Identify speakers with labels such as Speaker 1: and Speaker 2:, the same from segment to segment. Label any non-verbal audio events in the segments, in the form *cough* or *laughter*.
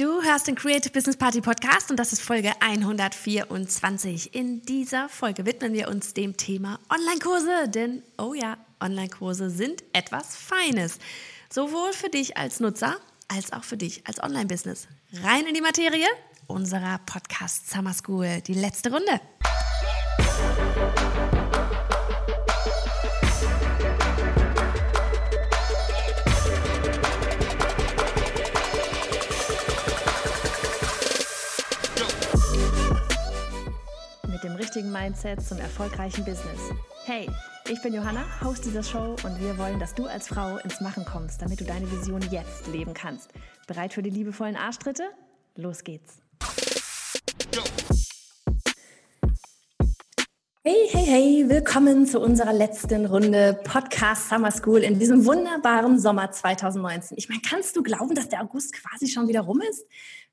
Speaker 1: Du hörst den Creative Business Party Podcast und das ist Folge 124. In dieser Folge widmen wir uns dem Thema Online-Kurse, denn oh ja, Online-Kurse sind etwas Feines. Sowohl für dich als Nutzer als auch für dich als Online-Business. Rein in die Materie unserer Podcast Summer School, die letzte Runde. Richtigen Mindset zum erfolgreichen Business. Hey, ich bin Johanna, Host dieser Show und wir wollen, dass du als Frau ins Machen kommst, damit du deine Vision jetzt leben kannst. Bereit für die liebevollen Arschtritte? Los geht's. Hey, hey, hey, willkommen zu unserer letzten Runde Podcast Summer School in diesem wunderbaren Sommer 2019. Ich meine, kannst du glauben, dass der August quasi schon wieder rum ist?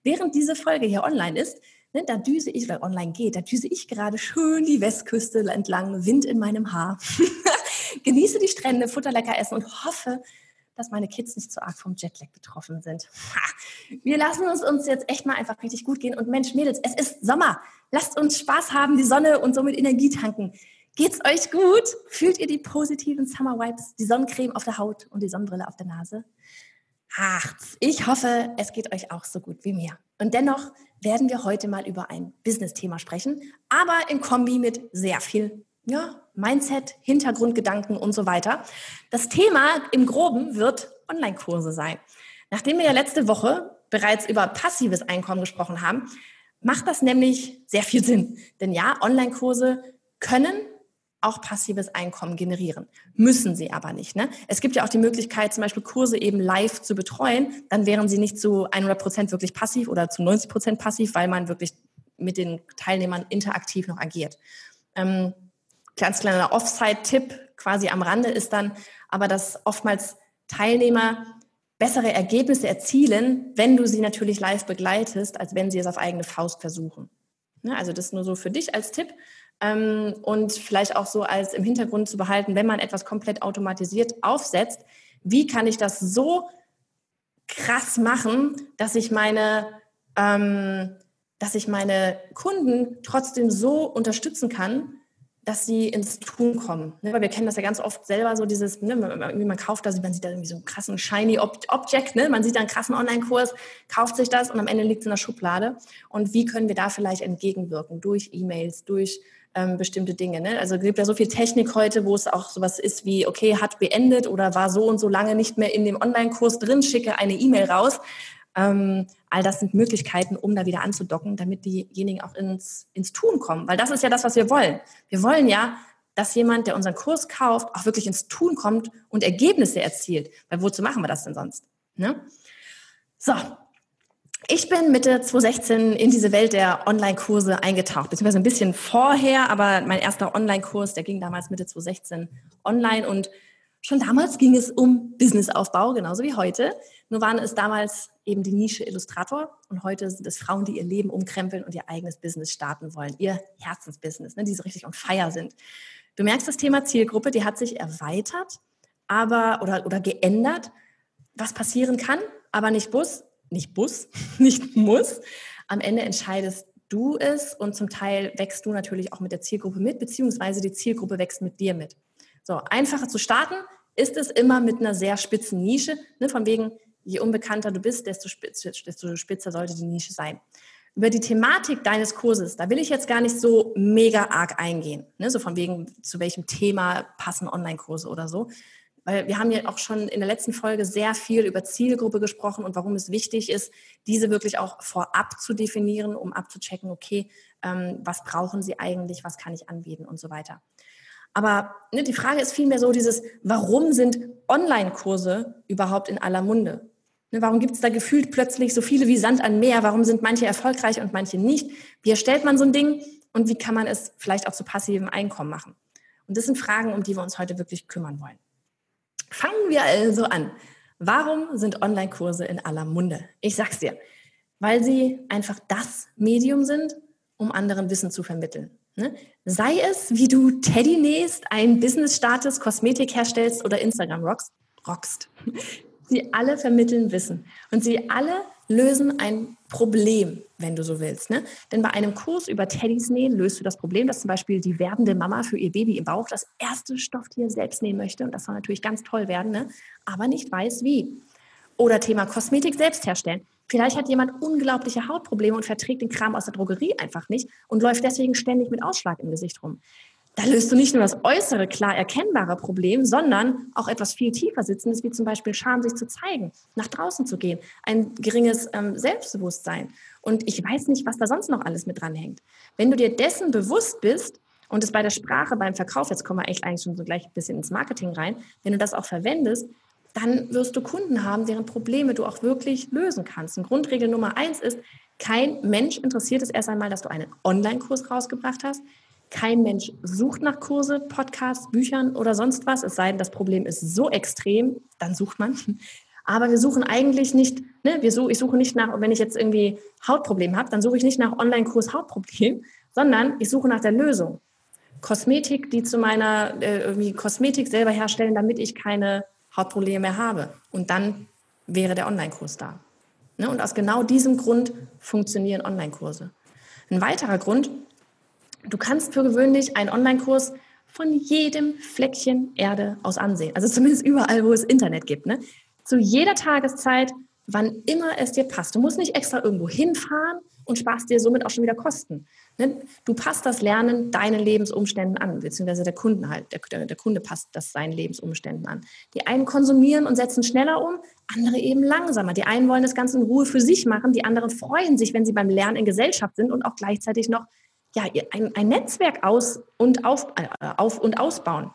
Speaker 1: Während diese Folge hier online ist, Ne, da düse ich, oder online geht, da düse ich gerade schön die Westküste entlang, Wind in meinem Haar, *laughs* genieße die Strände, Futter lecker essen und hoffe, dass meine Kids nicht so arg vom Jetlag betroffen sind. Wir lassen uns uns jetzt echt mal einfach richtig gut gehen. Und Mensch, Mädels, es ist Sommer. Lasst uns Spaß haben, die Sonne und somit Energie tanken. Geht's euch gut? Fühlt ihr die positiven Summer Vibes, die Sonnencreme auf der Haut und die Sonnenbrille auf der Nase? Ach, ich hoffe, es geht euch auch so gut wie mir. Und dennoch werden wir heute mal über ein Business-Thema sprechen, aber in Kombi mit sehr viel ja, Mindset, Hintergrundgedanken und so weiter. Das Thema im Groben wird Online-Kurse sein. Nachdem wir ja letzte Woche bereits über passives Einkommen gesprochen haben, macht das nämlich sehr viel Sinn. Denn ja, Online-Kurse können auch passives Einkommen generieren. Müssen sie aber nicht. Ne? Es gibt ja auch die Möglichkeit, zum Beispiel Kurse eben live zu betreuen. Dann wären sie nicht zu 100 Prozent wirklich passiv oder zu 90 Prozent passiv, weil man wirklich mit den Teilnehmern interaktiv noch agiert. Ähm, ganz kleiner Offside-Tipp quasi am Rande ist dann aber, dass oftmals Teilnehmer bessere Ergebnisse erzielen, wenn du sie natürlich live begleitest, als wenn sie es auf eigene Faust versuchen. Ne? Also das nur so für dich als Tipp. Ähm, und vielleicht auch so als im Hintergrund zu behalten, wenn man etwas komplett automatisiert aufsetzt, wie kann ich das so krass machen, dass ich meine, ähm, dass ich meine Kunden trotzdem so unterstützen kann, dass sie ins Tun kommen. Ne? Weil wir kennen das ja ganz oft selber, so dieses, ne, man, man kauft das, man sieht da irgendwie so einen krassen shiny Object, ne? man sieht da einen krassen Online-Kurs, kauft sich das und am Ende liegt es in der Schublade. Und wie können wir da vielleicht entgegenwirken? Durch E-Mails, durch ähm, bestimmte Dinge. Ne? Also es gibt ja so viel Technik heute, wo es auch sowas ist wie, okay, hat beendet oder war so und so lange nicht mehr in dem Online-Kurs drin, schicke eine E-Mail raus. Ähm, all das sind Möglichkeiten, um da wieder anzudocken, damit diejenigen auch ins, ins Tun kommen. Weil das ist ja das, was wir wollen. Wir wollen ja, dass jemand, der unseren Kurs kauft, auch wirklich ins Tun kommt und Ergebnisse erzielt. Weil wozu machen wir das denn sonst? Ne? So, ich bin Mitte 2016 in diese Welt der Online-Kurse eingetaucht, beziehungsweise ein bisschen vorher, aber mein erster Online-Kurs, der ging damals Mitte 2016 online und schon damals ging es um Businessaufbau, genauso wie heute. Nur waren es damals eben die Nische Illustrator und heute sind es Frauen, die ihr Leben umkrempeln und ihr eigenes Business starten wollen, ihr Herzensbusiness, ne, die so richtig on fire sind. Du merkst, das Thema Zielgruppe, die hat sich erweitert, aber oder, oder geändert, was passieren kann, aber nicht Bus, nicht Bus, *laughs* nicht muss. Am Ende entscheidest du es und zum Teil wächst du natürlich auch mit der Zielgruppe mit, beziehungsweise die Zielgruppe wächst mit dir mit. So, einfacher zu starten ist es immer mit einer sehr spitzen Nische, ne, von wegen, je unbekannter du bist, desto, spitz, desto spitzer sollte die Nische sein. Über die Thematik deines Kurses, da will ich jetzt gar nicht so mega arg eingehen, ne, so von wegen, zu welchem Thema passen Online-Kurse oder so, weil wir haben ja auch schon in der letzten Folge sehr viel über Zielgruppe gesprochen und warum es wichtig ist, diese wirklich auch vorab zu definieren, um abzuchecken, okay, ähm, was brauchen sie eigentlich, was kann ich anbieten und so weiter. Aber ne, die Frage ist vielmehr so dieses, warum sind Online-Kurse überhaupt in aller Munde? Ne, warum gibt es da gefühlt plötzlich so viele wie Sand an Meer? Warum sind manche erfolgreich und manche nicht? Wie erstellt man so ein Ding und wie kann man es vielleicht auch zu passivem Einkommen machen? Und das sind Fragen, um die wir uns heute wirklich kümmern wollen. Fangen wir also an. Warum sind Online-Kurse in aller Munde? Ich sag's dir, weil sie einfach das Medium sind, um anderen Wissen zu vermitteln. Ne? Sei es, wie du Teddy nähst, ein Business startest, Kosmetik herstellst oder Instagram rockst, rockst. *laughs* Sie alle vermitteln Wissen und sie alle lösen ein Problem, wenn du so willst. Ne? Denn bei einem Kurs über Teddys nähen löst du das Problem, dass zum Beispiel die werdende Mama für ihr Baby im Bauch das erste Stofftier selbst nähen möchte. Und das soll natürlich ganz toll werden, ne? aber nicht weiß wie. Oder Thema Kosmetik selbst herstellen. Vielleicht hat jemand unglaubliche Hautprobleme und verträgt den Kram aus der Drogerie einfach nicht und läuft deswegen ständig mit Ausschlag im Gesicht rum. Da löst du nicht nur das äußere, klar erkennbare Problem, sondern auch etwas viel tiefer sitzendes, wie zum Beispiel Scham, sich zu zeigen, nach draußen zu gehen, ein geringes ähm, Selbstbewusstsein. Und ich weiß nicht, was da sonst noch alles mit dranhängt. Wenn du dir dessen bewusst bist, und es bei der Sprache, beim Verkauf, jetzt kommen wir echt eigentlich schon so gleich ein bisschen ins Marketing rein, wenn du das auch verwendest, dann wirst du Kunden haben, deren Probleme du auch wirklich lösen kannst. Und Grundregel Nummer eins ist, kein Mensch interessiert es erst einmal, dass du einen Online-Kurs rausgebracht hast. Kein Mensch sucht nach Kurse, Podcasts, Büchern oder sonst was. Es sei denn, das Problem ist so extrem, dann sucht man. Aber wir suchen eigentlich nicht, ne, wir such, ich suche nicht nach, wenn ich jetzt irgendwie Hautproblem habe, dann suche ich nicht nach Online-Kurs Hautproblem, *laughs* sondern ich suche nach der Lösung. Kosmetik, die zu meiner äh, irgendwie Kosmetik selber herstellen, damit ich keine Hautprobleme mehr habe. Und dann wäre der Online-Kurs da. Ne? Und aus genau diesem Grund funktionieren Online-Kurse. Ein weiterer Grund, du kannst für gewöhnlich einen Online-Kurs von jedem Fleckchen Erde aus ansehen. Also zumindest überall, wo es Internet gibt. Ne? Zu jeder Tageszeit, wann immer es dir passt. Du musst nicht extra irgendwo hinfahren und sparst dir somit auch schon wieder Kosten. Ne? Du passt das Lernen deinen Lebensumständen an, beziehungsweise der Kunden halt, der, der Kunde passt das seinen Lebensumständen an. Die einen konsumieren und setzen schneller um, andere eben langsamer. Die einen wollen das Ganze in Ruhe für sich machen, die anderen freuen sich, wenn sie beim Lernen in Gesellschaft sind und auch gleichzeitig noch ja, ein, ein Netzwerk aus und auf, äh, auf und ausbauen.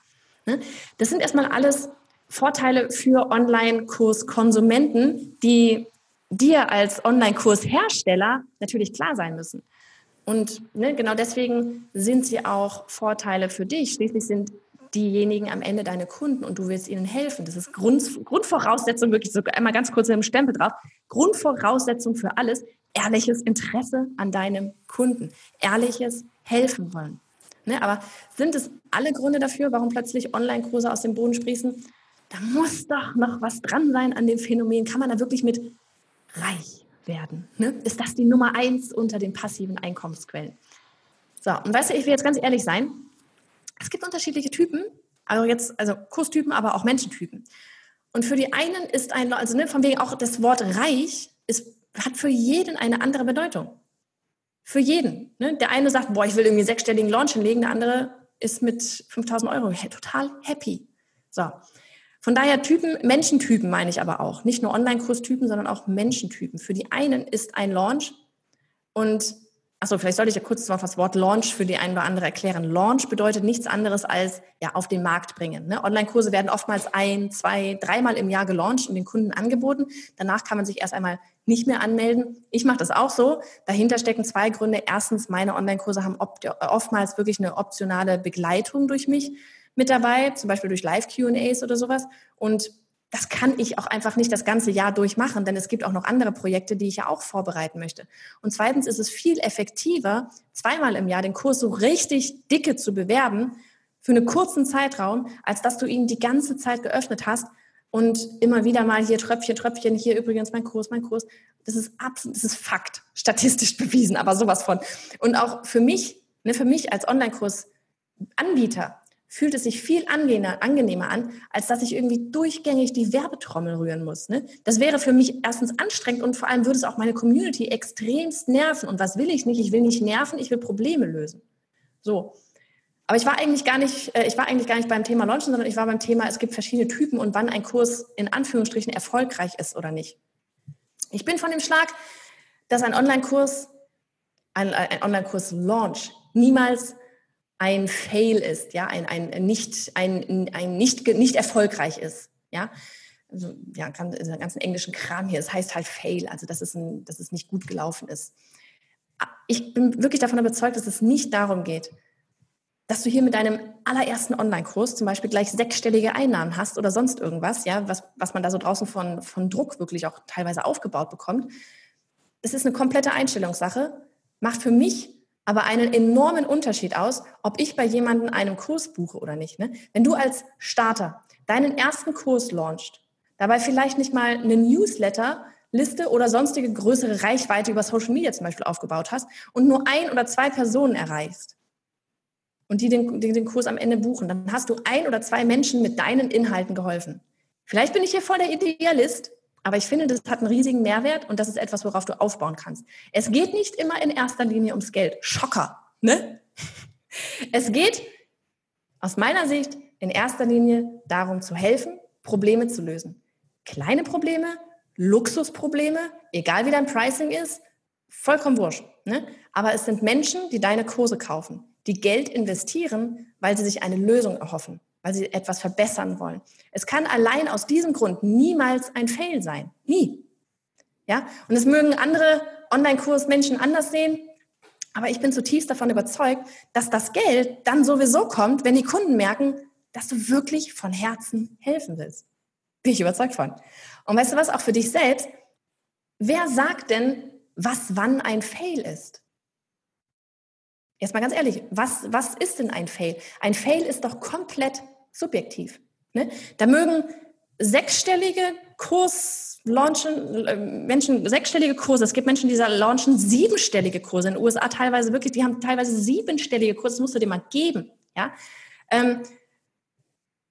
Speaker 1: Ne? Das sind erstmal alles Vorteile für Online-Kurs-Konsumenten, die dir als Online-Kurshersteller natürlich klar sein müssen. Und ne, genau deswegen sind sie auch Vorteile für dich. Schließlich sind diejenigen am Ende deine Kunden und du willst ihnen helfen. Das ist Grund, Grundvoraussetzung, wirklich so einmal ganz kurz mit dem Stempel drauf. Grundvoraussetzung für alles, ehrliches Interesse an deinem Kunden, ehrliches Helfen wollen. Ne, aber sind es alle Gründe dafür, warum plötzlich Online-Kurse aus dem Boden sprießen? Da muss doch noch was dran sein an dem Phänomen. Kann man da wirklich mit reich werden? Ne? Ist das die Nummer eins unter den passiven Einkommensquellen? So, und weißt du, ich will jetzt ganz ehrlich sein. Es gibt unterschiedliche Typen, also jetzt, also Kurstypen, aber auch Menschentypen. Und für die einen ist ein, also ne, von wegen auch das Wort reich ist, hat für jeden eine andere Bedeutung. Für jeden. Ne? Der eine sagt, boah, ich will irgendwie sechsstelligen Launch hinlegen, der andere ist mit 5000 Euro total happy. So. Von daher Typen, Menschentypen meine ich aber auch. Nicht nur Online-Kurstypen, sondern auch Menschentypen. Für die einen ist ein Launch und Achso, vielleicht sollte ich ja kurz noch das Wort Launch für die ein oder andere erklären. Launch bedeutet nichts anderes als ja auf den Markt bringen. Ne? Online-Kurse werden oftmals ein, zwei, dreimal im Jahr gelauncht und den Kunden angeboten. Danach kann man sich erst einmal nicht mehr anmelden. Ich mache das auch so. Dahinter stecken zwei Gründe. Erstens, meine Online-Kurse haben oftmals wirklich eine optionale Begleitung durch mich mit dabei, zum Beispiel durch Live-QAs oder sowas. Und das kann ich auch einfach nicht das ganze Jahr durchmachen, denn es gibt auch noch andere Projekte, die ich ja auch vorbereiten möchte. Und zweitens ist es viel effektiver, zweimal im Jahr den Kurs so richtig dicke zu bewerben für einen kurzen Zeitraum, als dass du ihn die ganze Zeit geöffnet hast und immer wieder mal hier Tröpfchen, Tröpfchen, hier übrigens mein Kurs, mein Kurs. Das ist absolut, das ist Fakt, statistisch *laughs* bewiesen, aber sowas von. Und auch für mich, ne, für mich als Online-Kurs-Anbieter fühlt es sich viel angenehmer, an, als dass ich irgendwie durchgängig die Werbetrommel rühren muss. Ne? Das wäre für mich erstens anstrengend und vor allem würde es auch meine Community extremst nerven. Und was will ich nicht? Ich will nicht nerven, ich will Probleme lösen. So. Aber ich war eigentlich gar nicht, äh, ich war eigentlich gar nicht beim Thema Launchen, sondern ich war beim Thema, es gibt verschiedene Typen und wann ein Kurs in Anführungsstrichen erfolgreich ist oder nicht. Ich bin von dem Schlag, dass ein Online-Kurs, ein, ein Online-Kurs-Launch niemals ein Fail ist, ja, ein, ein nicht, ein, ein nicht, nicht erfolgreich ist, ja. Also, ja, ganz, dieser ganzen englischen Kram hier, es das heißt halt Fail, also dass es, ein, dass es nicht gut gelaufen ist. Ich bin wirklich davon überzeugt, dass es nicht darum geht, dass du hier mit deinem allerersten Online-Kurs zum Beispiel gleich sechsstellige Einnahmen hast oder sonst irgendwas, ja, was, was man da so draußen von, von Druck wirklich auch teilweise aufgebaut bekommt. Es ist eine komplette Einstellungssache, macht für mich aber einen enormen Unterschied aus, ob ich bei jemandem einen Kurs buche oder nicht. Ne? Wenn du als Starter deinen ersten Kurs launchst, dabei vielleicht nicht mal einen Newsletter Liste oder sonstige größere Reichweite über Social Media zum Beispiel aufgebaut hast und nur ein oder zwei Personen erreichst und die den, die den Kurs am Ende buchen, dann hast du ein oder zwei Menschen mit deinen Inhalten geholfen. Vielleicht bin ich hier voll der Idealist, aber ich finde, das hat einen riesigen Mehrwert und das ist etwas, worauf du aufbauen kannst. Es geht nicht immer in erster Linie ums Geld. Schocker, ne? *laughs* Es geht aus meiner Sicht in erster Linie darum zu helfen, Probleme zu lösen. Kleine Probleme, Luxusprobleme, egal wie dein Pricing ist, vollkommen wurscht. Ne? Aber es sind Menschen, die deine Kurse kaufen, die Geld investieren, weil sie sich eine Lösung erhoffen weil sie etwas verbessern wollen. Es kann allein aus diesem Grund niemals ein Fail sein. Nie. Ja? Und es mögen andere Online-Kurs-Menschen anders sehen, aber ich bin zutiefst davon überzeugt, dass das Geld dann sowieso kommt, wenn die Kunden merken, dass du wirklich von Herzen helfen willst. Bin ich überzeugt von. Und weißt du was, auch für dich selbst, wer sagt denn, was wann ein Fail ist? Jetzt mal ganz ehrlich, was, was ist denn ein Fail? Ein Fail ist doch komplett subjektiv. Ne? Da mögen sechsstellige Kurs launchen, äh, Menschen, sechsstellige Kurse. Es gibt Menschen, die launchen siebenstellige Kurse. In den USA teilweise wirklich, die haben teilweise siebenstellige Kurse. Das musst du dir mal geben. Ja? Ähm,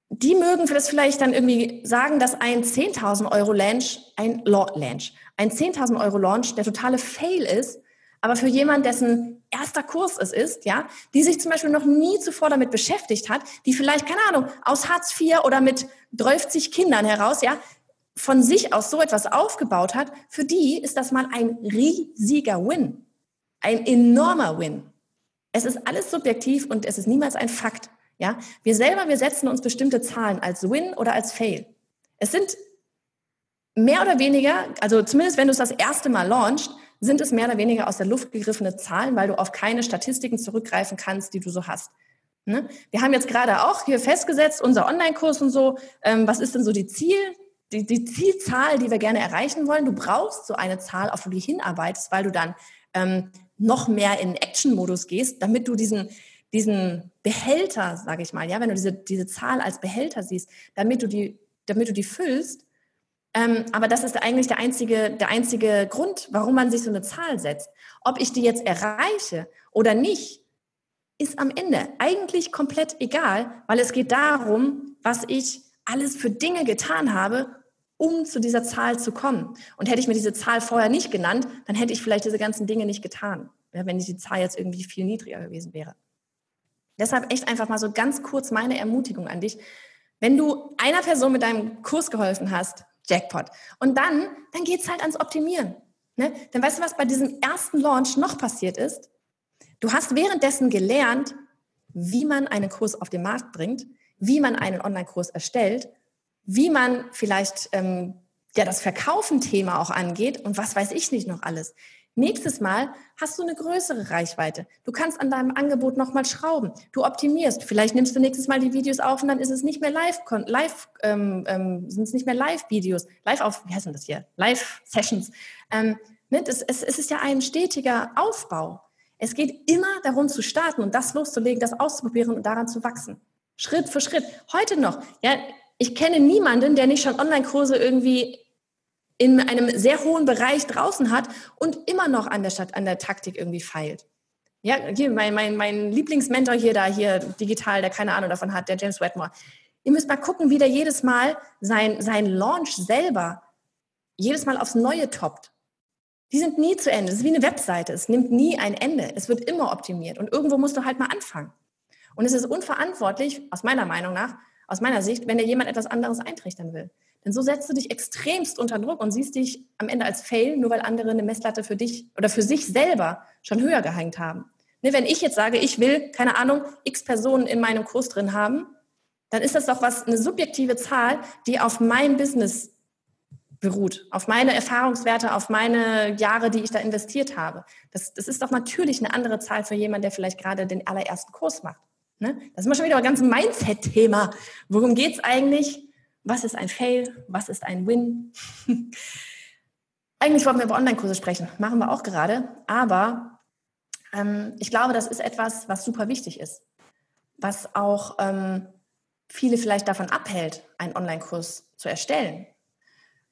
Speaker 1: die mögen das vielleicht dann irgendwie sagen, dass ein 10.000 Euro Launch, ein Launch, ein 10.000 Euro Launch der totale Fail ist, aber für jemand, dessen erster Kurs es ist, ja, die sich zum Beispiel noch nie zuvor damit beschäftigt hat, die vielleicht, keine Ahnung, aus Hartz IV oder mit 30 Kindern heraus, ja, von sich aus so etwas aufgebaut hat, für die ist das mal ein riesiger Win. Ein enormer Win. Es ist alles subjektiv und es ist niemals ein Fakt. Ja, wir selber, wir setzen uns bestimmte Zahlen als Win oder als Fail. Es sind mehr oder weniger, also zumindest wenn du es das erste Mal launchst, sind es mehr oder weniger aus der Luft gegriffene Zahlen, weil du auf keine Statistiken zurückgreifen kannst, die du so hast. Ne? Wir haben jetzt gerade auch hier festgesetzt, unser Online-Kurs und so, ähm, was ist denn so die Ziel, die, die Zielzahl, die wir gerne erreichen wollen? Du brauchst so eine Zahl, auf die du hinarbeitest, weil du dann ähm, noch mehr in Action-Modus gehst, damit du diesen, diesen Behälter, sage ich mal, ja, wenn du diese, diese Zahl als Behälter siehst, damit du die, damit du die füllst, ähm, aber das ist eigentlich der einzige, der einzige Grund, warum man sich so eine Zahl setzt. Ob ich die jetzt erreiche oder nicht, ist am Ende eigentlich komplett egal, weil es geht darum, was ich alles für Dinge getan habe, um zu dieser Zahl zu kommen. Und hätte ich mir diese Zahl vorher nicht genannt, dann hätte ich vielleicht diese ganzen Dinge nicht getan, wenn die Zahl jetzt irgendwie viel niedriger gewesen wäre. Deshalb echt einfach mal so ganz kurz meine Ermutigung an dich. Wenn du einer Person mit deinem Kurs geholfen hast, Jackpot. Und dann, dann geht es halt ans Optimieren. Ne? Denn weißt du, was bei diesem ersten Launch noch passiert ist? Du hast währenddessen gelernt, wie man einen Kurs auf den Markt bringt, wie man einen Online-Kurs erstellt, wie man vielleicht ähm, ja das Verkaufen-Thema auch angeht und was weiß ich nicht noch alles. Nächstes Mal hast du eine größere Reichweite. Du kannst an deinem Angebot nochmal schrauben. Du optimierst. Vielleicht nimmst du nächstes Mal die Videos auf und dann ist es nicht mehr live, live ähm, ähm, sind es nicht mehr Live-Videos, live auf, wie heißt denn das hier? Live-Sessions. Ähm, ne? es, es, es ist ja ein stetiger Aufbau. Es geht immer darum zu starten und das loszulegen, das auszuprobieren und daran zu wachsen. Schritt für Schritt. Heute noch. Ja, ich kenne niemanden, der nicht schon Online-Kurse irgendwie in einem sehr hohen Bereich draußen hat und immer noch an der Stadt, an der Taktik irgendwie feilt. Ja, hier mein, mein, mein Lieblingsmentor hier da, hier digital, der keine Ahnung davon hat, der James Wedmore. Ihr müsst mal gucken, wie der jedes Mal sein, sein Launch selber jedes Mal aufs Neue toppt. Die sind nie zu Ende. Das ist wie eine Webseite. Es nimmt nie ein Ende. Es wird immer optimiert. Und irgendwo musst du halt mal anfangen. Und es ist unverantwortlich, aus meiner Meinung nach, aus meiner Sicht, wenn dir jemand etwas anderes eintrichtern will. Denn so setzt du dich extremst unter Druck und siehst dich am Ende als Fail, nur weil andere eine Messlatte für dich oder für sich selber schon höher gehängt haben. Ne, wenn ich jetzt sage, ich will, keine Ahnung, x Personen in meinem Kurs drin haben, dann ist das doch was, eine subjektive Zahl, die auf mein Business beruht, auf meine Erfahrungswerte, auf meine Jahre, die ich da investiert habe. Das, das ist doch natürlich eine andere Zahl für jemanden, der vielleicht gerade den allerersten Kurs macht. Ne? Das ist mal schon wieder ein ganz Mindset-Thema. Worum geht's eigentlich? Was ist ein Fail? Was ist ein Win? *laughs* Eigentlich wollten wir über Online-Kurse sprechen, machen wir auch gerade, aber ähm, ich glaube, das ist etwas, was super wichtig ist, was auch ähm, viele vielleicht davon abhält, einen Online-Kurs zu erstellen.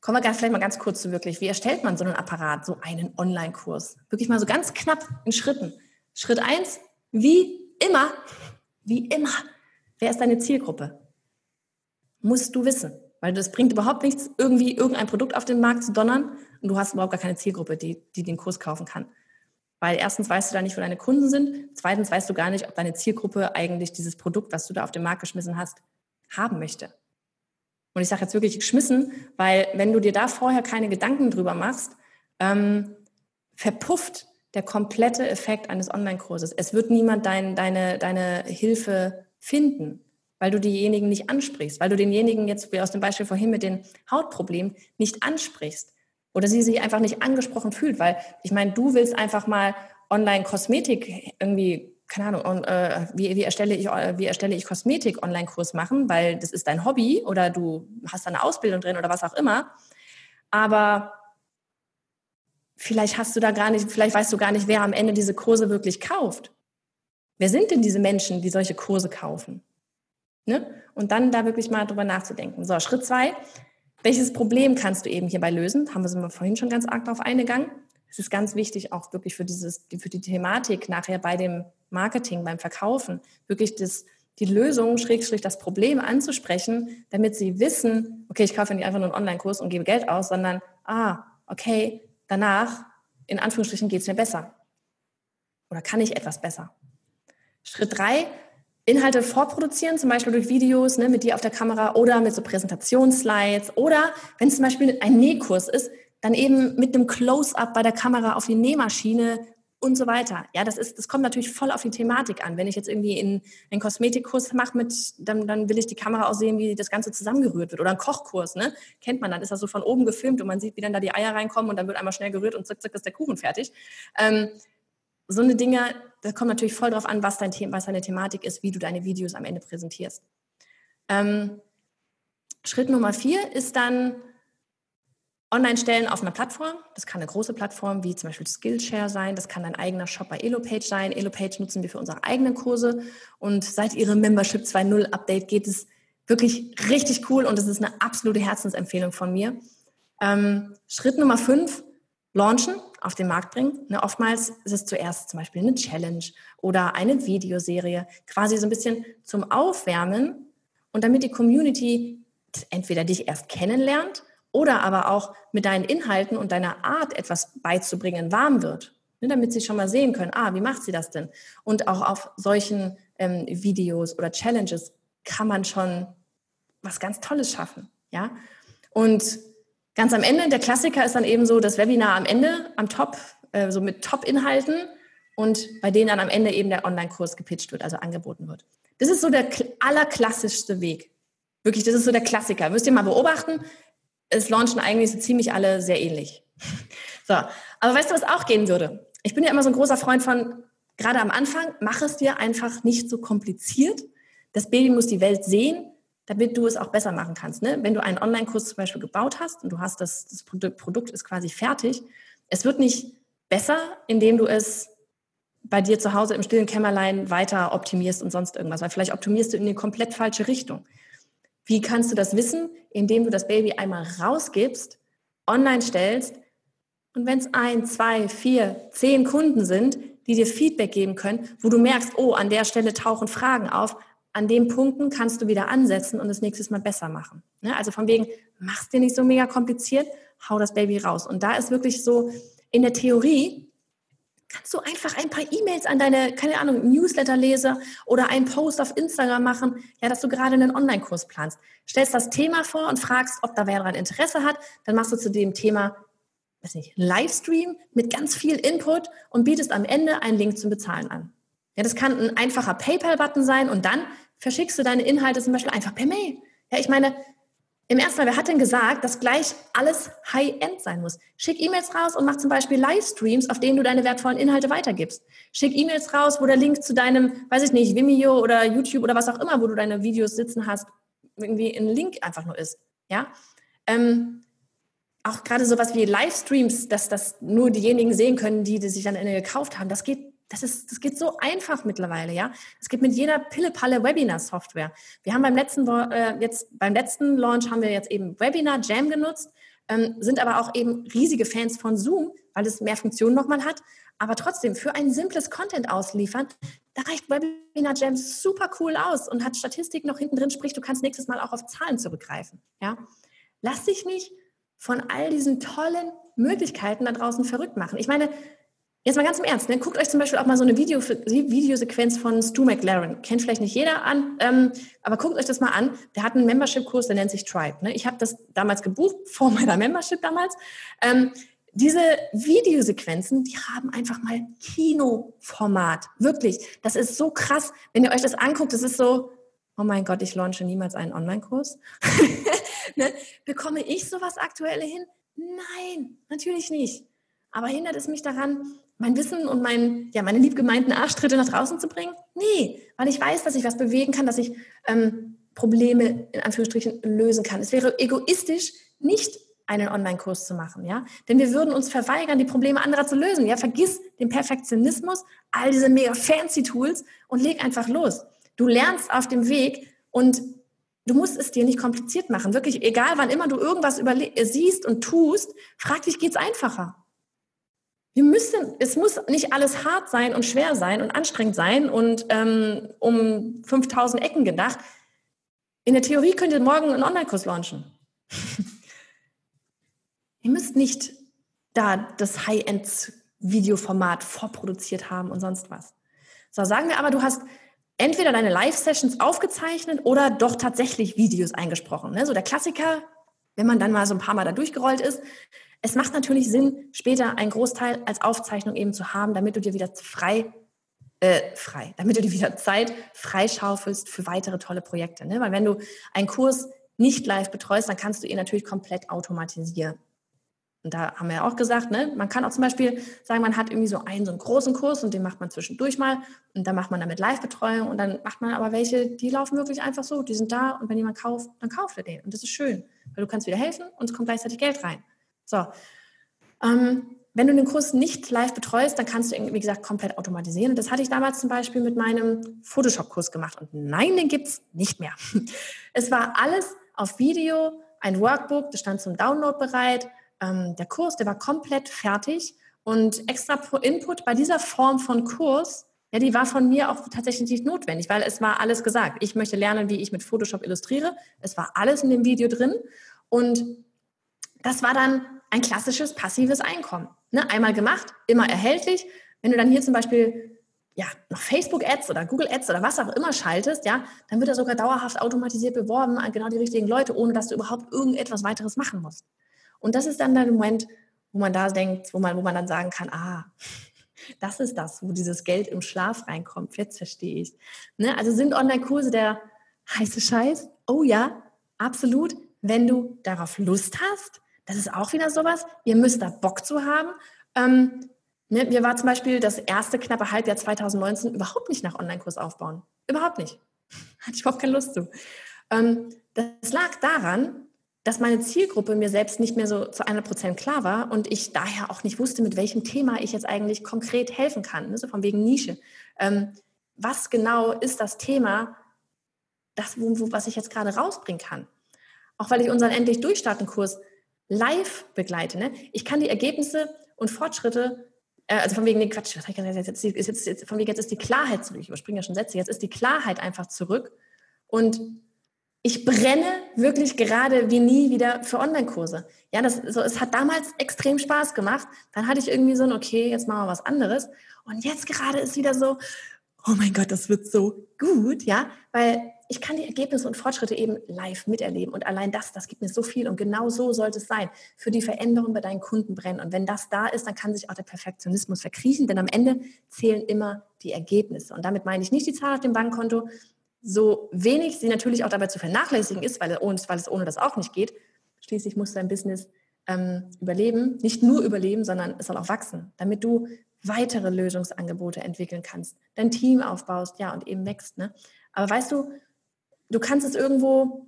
Speaker 1: Kommen wir vielleicht mal ganz kurz zu wirklich, wie erstellt man so einen Apparat, so einen Online-Kurs? Wirklich mal so ganz knapp in Schritten. Schritt eins, wie immer, wie immer, wer ist deine Zielgruppe? Musst du wissen, weil das bringt überhaupt nichts, irgendwie irgendein Produkt auf den Markt zu donnern und du hast überhaupt gar keine Zielgruppe, die, die den Kurs kaufen kann. Weil erstens weißt du da nicht, wo deine Kunden sind, zweitens weißt du gar nicht, ob deine Zielgruppe eigentlich dieses Produkt, was du da auf den Markt geschmissen hast, haben möchte. Und ich sage jetzt wirklich geschmissen, weil wenn du dir da vorher keine Gedanken drüber machst, ähm, verpufft der komplette Effekt eines Online-Kurses. Es wird niemand dein, deine, deine Hilfe finden, weil du diejenigen nicht ansprichst, weil du denjenigen jetzt, wie aus dem Beispiel vorhin mit den Hautproblemen, nicht ansprichst oder sie sich einfach nicht angesprochen fühlt, weil ich meine, du willst einfach mal Online-Kosmetik irgendwie keine Ahnung, äh, wie, wie, erstelle ich, wie erstelle ich Kosmetik-Online-Kurs machen, weil das ist dein Hobby oder du hast da eine Ausbildung drin oder was auch immer. Aber vielleicht hast du da gar nicht, vielleicht weißt du gar nicht, wer am Ende diese Kurse wirklich kauft. Wer sind denn diese Menschen, die solche Kurse kaufen? Ne? Und dann da wirklich mal drüber nachzudenken. So, Schritt zwei. Welches Problem kannst du eben hierbei lösen? Haben wir vorhin schon ganz arg darauf eingegangen. Es ist ganz wichtig, auch wirklich für dieses, für die Thematik nachher bei dem Marketing, beim Verkaufen, wirklich das, die Lösung, Schrägstrich das Problem anzusprechen, damit sie wissen, okay, ich kaufe nicht einfach nur einen Online-Kurs und gebe Geld aus, sondern, ah, okay, danach, in Anführungsstrichen, geht es mir besser. Oder kann ich etwas besser? Schritt drei, Inhalte vorproduzieren, zum Beispiel durch Videos ne, mit dir auf der Kamera oder mit so Präsentationsslides oder wenn es zum Beispiel ein Nähkurs ist, dann eben mit einem Close-up bei der Kamera auf die Nähmaschine und so weiter. Ja, das ist, das kommt natürlich voll auf die Thematik an. Wenn ich jetzt irgendwie in einen Kosmetikkurs mache mit, dann, dann will ich die Kamera auch sehen, wie das Ganze zusammengerührt wird. Oder ein Kochkurs, ne? Kennt man dann, ist das so von oben gefilmt und man sieht, wie dann da die Eier reinkommen und dann wird einmal schnell gerührt und zack, zack, ist der Kuchen fertig. Ähm, so eine Dinge, das kommt natürlich voll drauf an, was, dein Thema, was deine Thematik ist, wie du deine Videos am Ende präsentierst. Ähm, Schritt Nummer vier ist dann, Online-Stellen auf einer Plattform. Das kann eine große Plattform wie zum Beispiel Skillshare sein. Das kann ein eigener Shop bei Elopage sein. Elopage nutzen wir für unsere eigenen Kurse. Und seit ihrem Membership 2.0 Update geht es wirklich richtig cool und es ist eine absolute Herzensempfehlung von mir. Ähm, Schritt Nummer fünf, launchen, auf den Markt bringen. Ne, oftmals ist es zuerst zum Beispiel eine Challenge oder eine Videoserie, quasi so ein bisschen zum Aufwärmen und damit die Community entweder dich erst kennenlernt oder aber auch mit deinen Inhalten und deiner Art etwas beizubringen warm wird, ne, damit sie schon mal sehen können, ah, wie macht sie das denn? Und auch auf solchen ähm, Videos oder Challenges kann man schon was ganz Tolles schaffen, ja. Und ganz am Ende, der Klassiker ist dann eben so das Webinar am Ende, am Top, äh, so mit Top-Inhalten und bei denen dann am Ende eben der Online-Kurs gepitcht wird, also angeboten wird. Das ist so der allerklassischste Weg. Wirklich, das ist so der Klassiker. Müsst ihr mal beobachten es launchen eigentlich so ziemlich alle sehr ähnlich. *laughs* So, aber weißt du, was auch gehen würde? Ich bin ja immer so ein großer Freund von, gerade am Anfang, mach es dir einfach nicht so kompliziert. Das Baby muss die Welt sehen, damit du es auch besser machen kannst. Ne? Wenn du einen Online-Kurs zum Beispiel gebaut hast und du hast das, das Produkt, ist quasi fertig, es wird nicht besser, indem du es bei dir zu Hause im stillen Kämmerlein weiter optimierst und sonst irgendwas, weil vielleicht optimierst du in die komplett falsche Richtung. Wie kannst du das wissen? Indem du das Baby einmal rausgibst, online stellst und wenn es ein, zwei, vier, zehn Kunden sind, die dir Feedback geben können, wo du merkst, oh, an der Stelle tauchen Fragen auf, an den Punkten kannst du wieder ansetzen und das nächstes Mal besser machen. Ne? Also von wegen, mach's dir nicht so mega kompliziert, hau das Baby raus. Und da ist wirklich so, in der Theorie kannst du einfach ein paar E-Mails an deine, keine Ahnung, Newsletter-Leser oder einen Post auf Instagram machen, ja, dass du gerade einen Online-Kurs planst. Stellst das Thema vor und fragst, ob da wer daran Interesse hat. Dann machst du zu dem Thema, weiß nicht, Livestream mit ganz viel Input und bietest am Ende einen Link zum Bezahlen an. Ja, das kann ein einfacher PayPal-Button sein und dann verschickst du deine Inhalte zum Beispiel einfach per Mail. Ja, ich meine, im ersten Mal, wer hat denn gesagt, dass gleich alles High-End sein muss? Schick E-Mails raus und mach zum Beispiel Livestreams, auf denen du deine wertvollen Inhalte weitergibst. Schick E-Mails raus, wo der Link zu deinem, weiß ich nicht, Vimeo oder YouTube oder was auch immer, wo du deine Videos sitzen hast, irgendwie ein Link einfach nur ist. Ja? Ähm, auch gerade sowas wie Livestreams, dass das nur diejenigen sehen können, die, die sich dann gekauft haben, das geht das ist, das geht so einfach mittlerweile, ja. Es geht mit jeder Pille-Palle Webinar-Software. Wir haben beim letzten, äh, jetzt, beim letzten Launch haben wir jetzt eben Webinar Jam genutzt. ähm, sind aber auch eben riesige Fans von Zoom, weil es mehr Funktionen nochmal hat. Aber trotzdem, für ein simples Content ausliefern, da reicht Webinar Jam super cool aus und hat Statistik noch hinten drin, sprich, du kannst nächstes Mal auch auf Zahlen zurückgreifen. Ja? Lass dich nicht von all diesen tollen Möglichkeiten da draußen verrückt machen. Ich meine, Jetzt mal ganz im Ernst, ne? guckt euch zum Beispiel auch mal so eine Video, Videosequenz von Stu McLaren. Kennt vielleicht nicht jeder an, ähm, aber guckt euch das mal an. Der hat einen Membership-Kurs, der nennt sich Tribe. Ne? Ich habe das damals gebucht, *laughs* vor meiner Membership damals. Ähm, diese Videosequenzen, die haben einfach mal Kinoformat. Wirklich. Das ist so krass. Wenn ihr euch das anguckt, das ist so, oh mein Gott, ich launche niemals einen Online-Kurs. *laughs* ne? Bekomme ich sowas aktuelle hin? Nein, natürlich nicht. Aber hindert es mich daran, mein Wissen und mein, ja, meine liebgemeinten Arschtritte nach draußen zu bringen? Nee, weil ich weiß, dass ich was bewegen kann, dass ich ähm, Probleme in Anführungsstrichen lösen kann. Es wäre egoistisch, nicht einen Online-Kurs zu machen, ja? Denn wir würden uns verweigern, die Probleme anderer zu lösen. Ja, vergiss den Perfektionismus, all diese mega fancy Tools und leg einfach los. Du lernst auf dem Weg und du musst es dir nicht kompliziert machen. Wirklich, egal wann immer du irgendwas siehst und tust, frag dich, geht's einfacher? Wir müssen, es muss nicht alles hart sein und schwer sein und anstrengend sein und ähm, um 5000 Ecken gedacht. In der Theorie könnt ihr morgen einen Online-Kurs launchen. *laughs* ihr müsst nicht da das High-End-Videoformat vorproduziert haben und sonst was. So, sagen wir aber, du hast entweder deine Live-Sessions aufgezeichnet oder doch tatsächlich Videos eingesprochen. Ne? So der Klassiker, wenn man dann mal so ein paar Mal da durchgerollt ist, es macht natürlich Sinn, später einen Großteil als Aufzeichnung eben zu haben, damit du dir wieder frei, äh, frei, *laughs* damit du dir wieder Zeit freischaufelst für weitere tolle Projekte. Ne? Weil wenn du einen Kurs nicht live betreust, dann kannst du ihn natürlich komplett automatisieren. Und da haben wir ja auch gesagt, ne, man kann auch zum Beispiel sagen, man hat irgendwie so einen, so einen großen Kurs und den macht man zwischendurch mal und dann macht man damit Live-Betreuung und dann macht man aber welche, die laufen wirklich einfach so, die sind da und wenn jemand kauft, dann kauft er den. Und das ist schön, weil du kannst wieder helfen und es kommt gleichzeitig Geld rein. So. Ähm, wenn du den Kurs nicht live betreust, dann kannst du ihn, wie gesagt, komplett automatisieren. Und das hatte ich damals zum Beispiel mit meinem Photoshop-Kurs gemacht. Und nein, den gibt es nicht mehr. *laughs* Es war alles auf Video, ein Workbook, das stand zum Download bereit. Ähm, der Kurs, der war komplett fertig. Und extra Input bei dieser Form von Kurs, ja, die war von mir auch tatsächlich nicht notwendig, weil es war alles gesagt. Ich möchte lernen, wie ich mit Photoshop illustriere. Es war alles in dem Video drin. Und das war dann ein klassisches passives Einkommen. Ne? Einmal gemacht, immer erhältlich. Wenn du dann hier zum Beispiel ja, noch Facebook-Ads oder Google-Ads oder was auch immer schaltest, ja, dann wird er sogar dauerhaft automatisiert beworben an genau die richtigen Leute, ohne dass du überhaupt irgendetwas weiteres machen musst. Und das ist dann der Moment, wo man da denkt, wo man, wo man dann sagen kann, ah, *laughs* das ist das, wo dieses Geld im Schlaf reinkommt. Jetzt verstehe ich. Ne? Also sind Online-Kurse der heiße Scheiß? Oh ja, absolut. Wenn du darauf Lust hast, das ist auch wieder sowas. Ihr müsst da Bock zu haben. Ähm, ne, mir war zum Beispiel das erste knappe Halbjahr 2019 überhaupt nicht nach Online-Kurs aufbauen. Überhaupt nicht. *laughs* Hatte ich überhaupt keine Lust zu. Ähm, das lag daran, dass meine Zielgruppe mir selbst nicht mehr so zu 100 Prozent klar war und ich daher auch nicht wusste, mit welchem Thema ich jetzt eigentlich konkret helfen kann, ne? so von wegen Nische. Ähm, was genau ist das Thema, das, wo, wo, was ich jetzt gerade rausbringen kann? Auch weil ich unseren Endlich Durchstarten Kurs live begleite. Ne? Ich kann die Ergebnisse und Fortschritte, äh, also von wegen, nee, Quatsch, jetzt, jetzt, jetzt, jetzt, von wegen, jetzt ist die Klarheit zurück. Ich überspringe ja schon Sätze. Jetzt ist die Klarheit einfach zurück. Und ich brenne wirklich gerade wie nie wieder für Online-Kurse. Ja, das, so, es hat damals extrem Spaß gemacht. Dann hatte ich irgendwie so ein, okay, jetzt machen wir was anderes. Und jetzt gerade ist wieder so, oh mein Gott, das wird so gut, ja, weil ich kann die Ergebnisse und Fortschritte eben live miterleben. Und allein das, das gibt mir so viel. Und genau so sollte es sein. Für die Veränderung bei deinen Kunden brennen. Und wenn das da ist, dann kann sich auch der Perfektionismus verkriechen. Denn am Ende zählen immer die Ergebnisse. Und damit meine ich nicht die Zahl auf dem Bankkonto, so wenig sie natürlich auch dabei zu vernachlässigen ist, weil, weil es ohne das auch nicht geht. Schließlich muss dein Business ähm, überleben. Nicht nur überleben, sondern es soll auch wachsen, damit du weitere Lösungsangebote entwickeln kannst, dein Team aufbaust, ja, und eben wächst. Ne? Aber weißt du, du kannst es irgendwo,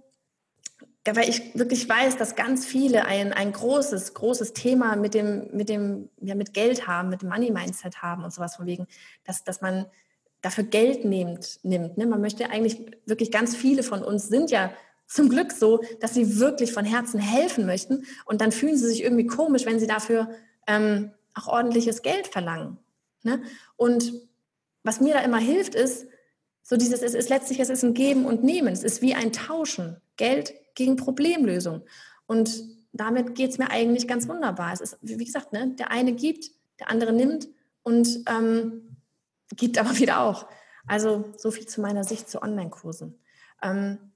Speaker 1: weil ich wirklich weiß, dass ganz viele ein, ein großes, großes Thema mit dem, mit dem, ja, mit Geld haben, mit dem Money-Mindset haben und sowas von wegen, dass, dass man dafür Geld nimmt, nimmt. Ne? Man möchte eigentlich wirklich ganz viele von uns sind ja zum Glück so, dass sie wirklich von Herzen helfen möchten und dann fühlen sie sich irgendwie komisch, wenn sie dafür ähm, auch ordentliches Geld verlangen. Ne? Und was mir da immer hilft, ist, so dieses, es ist letztlich, es ist ein Geben und Nehmen. Es ist wie ein Tauschen. Geld gegen Problemlösung. Und damit geht es mir eigentlich ganz wunderbar. Es ist, wie gesagt, ne, der eine gibt, der andere nimmt und ähm, gibt aber wieder auch. Also so viel zu meiner Sicht zu Online-Kursen. Ähm,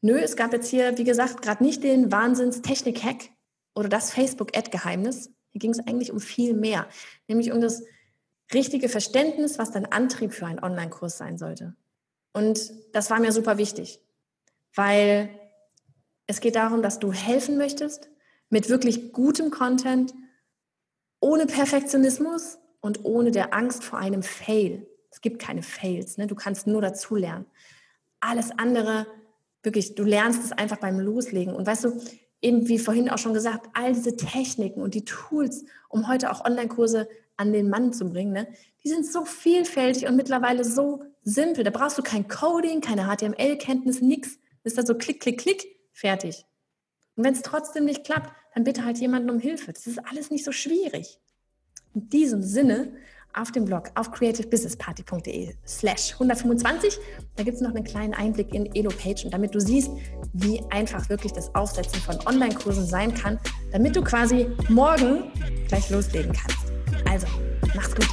Speaker 1: Nö, es gab jetzt hier, wie gesagt, gerade nicht den Wahnsinns-Technik-Hack oder das Facebook-Ad-Geheimnis. Hier ging es eigentlich um viel mehr, nämlich um das richtige Verständnis, was dein Antrieb für einen Online-Kurs sein sollte. Und das war mir super wichtig, weil es geht darum, dass du helfen möchtest mit wirklich gutem Content, ohne Perfektionismus und ohne der Angst vor einem Fail. Es gibt keine Fails, ne? du kannst nur dazulernen. Alles andere wirklich, du lernst es einfach beim Loslegen. Und weißt du, eben wie vorhin auch schon gesagt, all diese Techniken und die Tools, um heute auch Online-Kurse an den Mann zu bringen, ne, die sind so vielfältig und mittlerweile so simpel. Da brauchst du kein Coding, keine HTML-Kenntnis, nichts. Ist da so klick, klick, klick, fertig. Und wenn es trotzdem nicht klappt, dann bitte halt jemanden um Hilfe. Das ist alles nicht so schwierig. In diesem Sinne auf dem Blog auf creativebusinessparty.de slash 125. Da gibt es noch einen kleinen Einblick in Elo-Page und damit du siehst, wie einfach wirklich das Aufsetzen von Online-Kursen sein kann, damit du quasi morgen gleich loslegen kannst. Also, mach's gut.